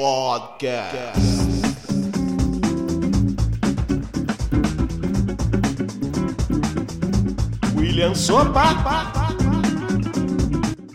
Podcast. William Sopa.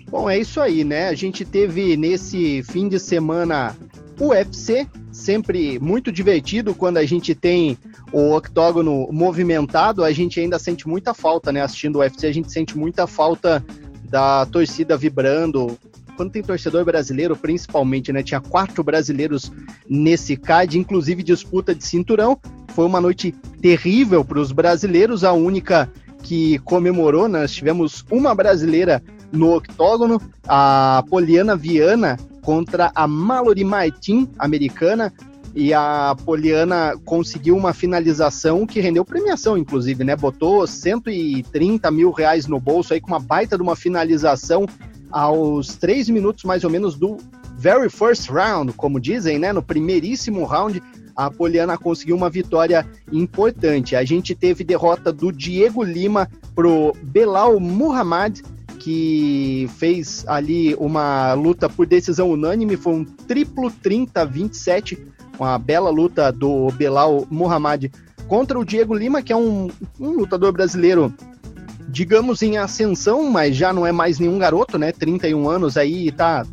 Bom, é isso aí, né? A gente teve nesse fim de semana o UFC, sempre muito divertido quando a gente tem o octógono movimentado, a gente ainda sente muita falta, né? Assistindo o UFC, a gente sente muita falta da torcida vibrando. Quando tem torcedor brasileiro, principalmente, né? Tinha quatro brasileiros nesse card, inclusive disputa de cinturão. Foi uma noite terrível para os brasileiros, a única que comemorou, nós tivemos uma brasileira no octógono, a Poliana Viana contra a Mallory Martin, americana, e a Poliana conseguiu uma finalização que rendeu premiação, inclusive, né? Botou 130 mil reais no bolso aí com uma baita de uma finalização aos três minutos mais ou menos do very first round, como dizem, né? No primeiríssimo round, a Poliana conseguiu uma vitória importante. A gente teve derrota do Diego Lima pro Belal Muhammad, que fez ali uma luta por decisão unânime, foi um triplo 30-27, uma bela luta do Belal Muhammad contra o Diego Lima, que é um, um lutador brasileiro digamos, em ascensão, mas já não é mais nenhum garoto, né? 31 anos aí, tá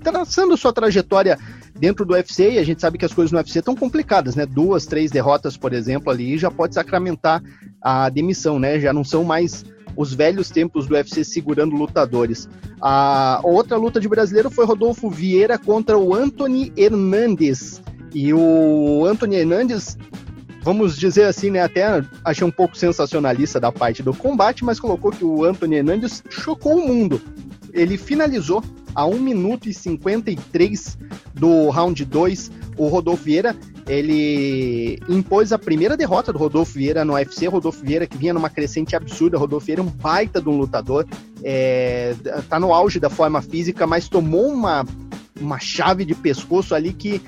traçando sua trajetória dentro do UFC, e a gente sabe que as coisas no UFC estão complicadas, né? Duas, três derrotas, por exemplo, ali já pode sacramentar a demissão, né? Já não são mais os velhos tempos do UFC segurando lutadores. A outra luta de brasileiro foi Rodolfo Vieira contra o Anthony Hernandes. E o Anthony Hernandes vamos dizer assim, né? Até achei um pouco sensacionalista da parte do combate, mas colocou que o Anthony Hernandes chocou o mundo. Ele finalizou a 1 minuto e 53 do round 2. O Rodolfo Vieira, ele impôs a primeira derrota do Rodolfo Vieira no UFC. Rodolfo Vieira que vinha numa crescente absurda. Rodolfo Vieira é um baita de um lutador. É, tá no auge da forma física, mas tomou uma, uma chave de pescoço ali que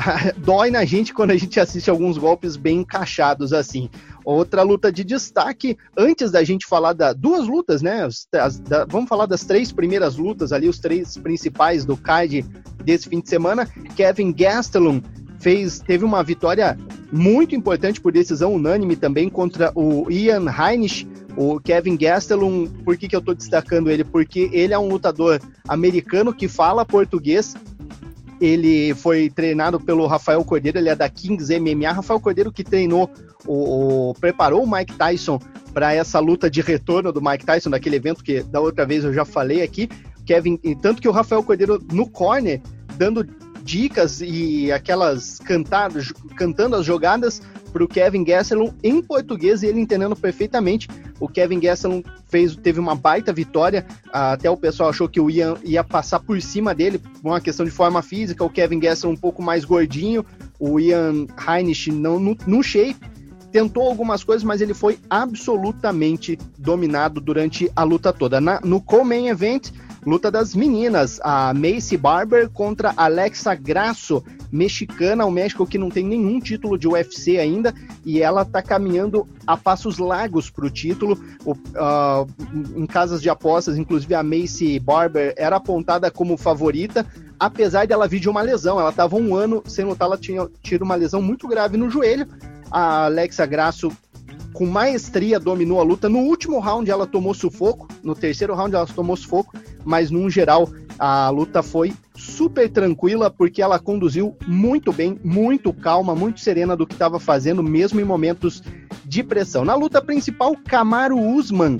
dói na gente quando a gente assiste alguns golpes bem encaixados assim. Outra luta de destaque, antes da gente falar da duas lutas, né? As, da, vamos falar das três primeiras lutas ali, os três principais do card desse fim de semana. Kevin Gastelum fez, teve uma vitória muito importante por decisão unânime também contra o Ian Heinisch. O Kevin Gastelum, por que, que eu estou destacando ele? Porque ele é um lutador americano que fala português ele foi treinado pelo Rafael Cordeiro, ele é da Kings MMA. Rafael Cordeiro que treinou, o, o preparou o Mike Tyson para essa luta de retorno do Mike Tyson, daquele evento que da outra vez eu já falei aqui. Kevin, tanto que o Rafael Cordeiro no corner, dando dicas e aquelas cantadas, cantando as jogadas para o Kevin Gastelum em português e ele entendendo perfeitamente. O Kevin Gastelum fez, teve uma baita vitória, até o pessoal achou que o Ian ia passar por cima dele, por uma questão de forma física, o Kevin Gastelum um pouco mais gordinho, o Ian Heinisch não no, no shape, tentou algumas coisas, mas ele foi absolutamente dominado durante a luta toda. Na, no co-main event, Luta das meninas, a Macy Barber contra Alexa Grasso, mexicana, o México que não tem nenhum título de UFC ainda, e ela tá caminhando a passos largos para o título. Uh, em casas de apostas, inclusive a Macy Barber era apontada como favorita, apesar dela vir de uma lesão. Ela estava um ano sem lutar, ela tinha tido uma lesão muito grave no joelho. A Alexa Grasso com maestria dominou a luta. No último round ela tomou sufoco, no terceiro round ela tomou sufoco, mas no geral a luta foi super tranquila porque ela conduziu muito bem, muito calma, muito serena do que estava fazendo, mesmo em momentos de pressão. Na luta principal, Kamaru Usman,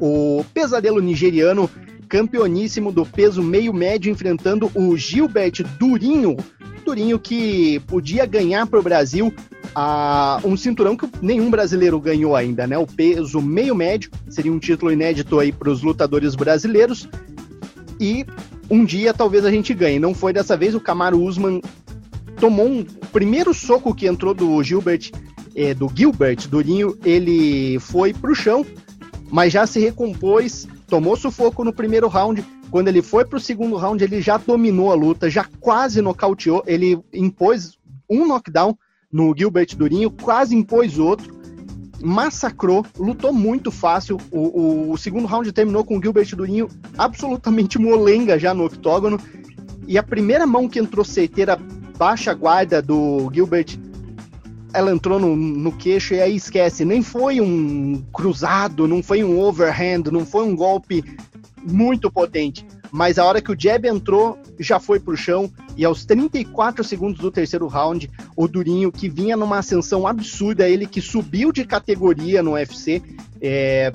o pesadelo nigeriano, campeoníssimo do peso meio médio, enfrentando o Gilbert Durinho, Durinho que podia ganhar para o Brasil a um cinturão que nenhum brasileiro ganhou ainda, né? O peso meio médio seria um título inédito aí para os lutadores brasileiros. E um dia talvez a gente ganhe. Não foi dessa vez, o Camaro Usman tomou um primeiro soco que entrou do Gilbert, é, do Gilbert Durinho, ele foi pro chão, mas já se recompôs, tomou sufoco no primeiro round. Quando ele foi pro segundo round, ele já dominou a luta, já quase nocauteou, ele impôs um knockdown no Gilbert Durinho, quase impôs outro, massacrou, lutou muito fácil. O, o, o, segundo round terminou com o Gilbert Durinho absolutamente molenga já no octógono. E a primeira mão que entrou certeira, baixa guarda do Gilbert, ela entrou no, no queixo e aí esquece. Nem foi um cruzado, não foi um overhand, não foi um golpe muito potente mas a hora que o jab entrou, já foi pro chão, e aos 34 segundos do terceiro round, o Durinho, que vinha numa ascensão absurda, ele que subiu de categoria no UFC, é,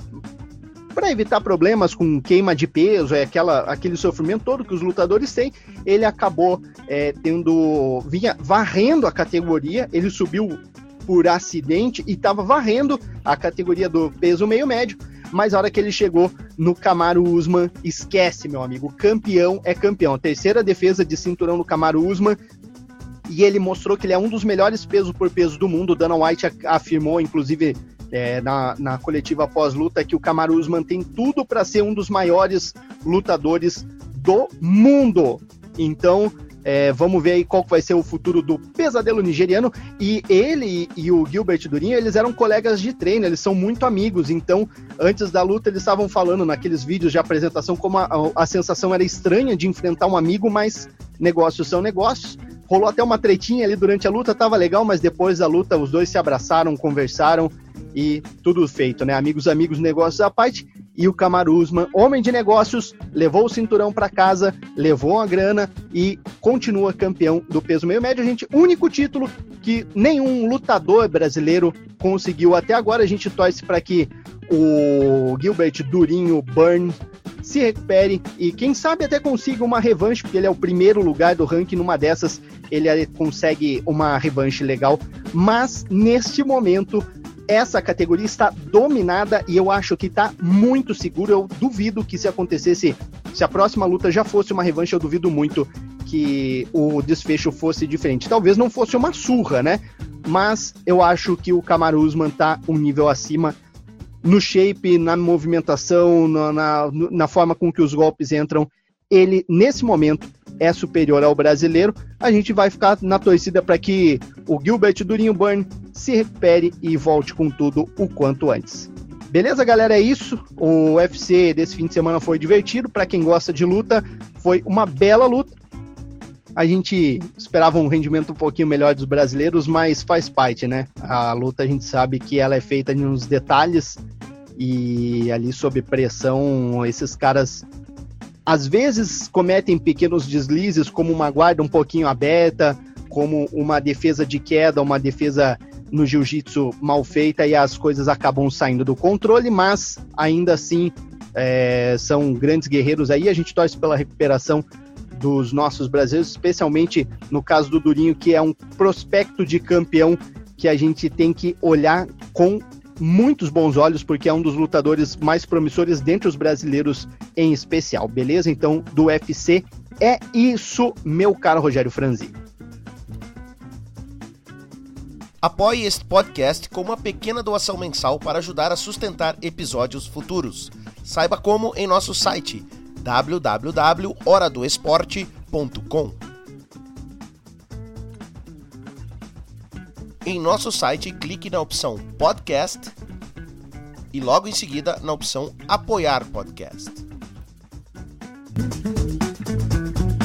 para evitar problemas com queima de peso, é aquela, aquele sofrimento todo que os lutadores têm, ele acabou é, tendo. vinha varrendo a categoria, ele subiu por acidente e estava varrendo a categoria do peso meio médio mas a hora que ele chegou no Camaro Usman, esquece, meu amigo. Campeão é campeão. Terceira defesa de cinturão no Camaro Usman. E ele mostrou que ele é um dos melhores peso por peso do mundo. Dana White afirmou, inclusive, é, na, na coletiva pós-luta, que o Camaro Usman tem tudo para ser um dos maiores lutadores do mundo. Então, é, vamos ver aí qual vai ser o futuro do pesadelo nigeriano. E ele e o Gilbert Durinho, eles eram colegas de treino, eles são muito amigos. Então, antes da luta, eles estavam falando naqueles vídeos de apresentação como a, a, sensação era estranha de enfrentar um amigo, mas negócios são negócios. Rolou até uma tretinha ali durante a luta, tava legal, mas depois da luta os dois se abraçaram, conversaram e tudo feito, né? Amigos, amigos, negócios à parte e o Kamaru Usman, homem de negócios, levou o cinturão para casa, levou a grana e continua campeão do peso meio médio. A gente, único título que nenhum lutador brasileiro conseguiu até agora. A gente torce para que o Gilbert Durinho Burn se recupere e quem sabe até consiga uma revanche, porque ele é o primeiro lugar do ranking. Numa dessas, ele consegue uma revanche legal. Mas neste momento, essa categoria está dominada e eu acho que está muito seguro. Eu duvido que se acontecesse, se a próxima luta já fosse uma revanche, eu duvido muito que o desfecho fosse diferente. Talvez não fosse uma surra, né? Mas eu acho que o Kamaru Usman tá um nível acima no shape, na movimentação, na, na, na forma com que os golpes entram. Ele, nesse momento, é superior ao brasileiro, a gente vai ficar na torcida para que o Gilbert Durinho Burn se recupere e volte com tudo o quanto antes. Beleza, galera? É isso. O UFC desse fim de semana foi divertido. Para quem gosta de luta, foi uma bela luta. A gente esperava um rendimento um pouquinho melhor dos brasileiros, mas faz parte, né? A luta a gente sabe que ela é feita nos detalhes e ali sob pressão, esses caras às vezes cometem pequenos deslizes, como uma guarda um pouquinho aberta, como uma defesa de queda, uma defesa no jiu-jitsu mal feita e as coisas acabam saindo do controle, mas ainda assim é, são grandes guerreiros aí. A gente torce pela recuperação dos nossos brasileiros, especialmente no caso do Durinho, que é um prospecto de campeão que a gente tem que olhar com muitos bons olhos, porque é um dos lutadores mais promissores dentre os brasileiros em especial, beleza? Então, do UFC é isso, meu caro Rogério Franzi. Apoie este podcast com uma pequena doação mensal para ajudar a sustentar episódios futuros. Saiba como em nosso site www.horadoesporte.com. Em nosso site, clique na opção Podcast e logo em seguida na opção Apoiar Podcast.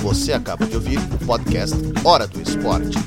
Você acaba de ouvir o podcast Hora do Esporte.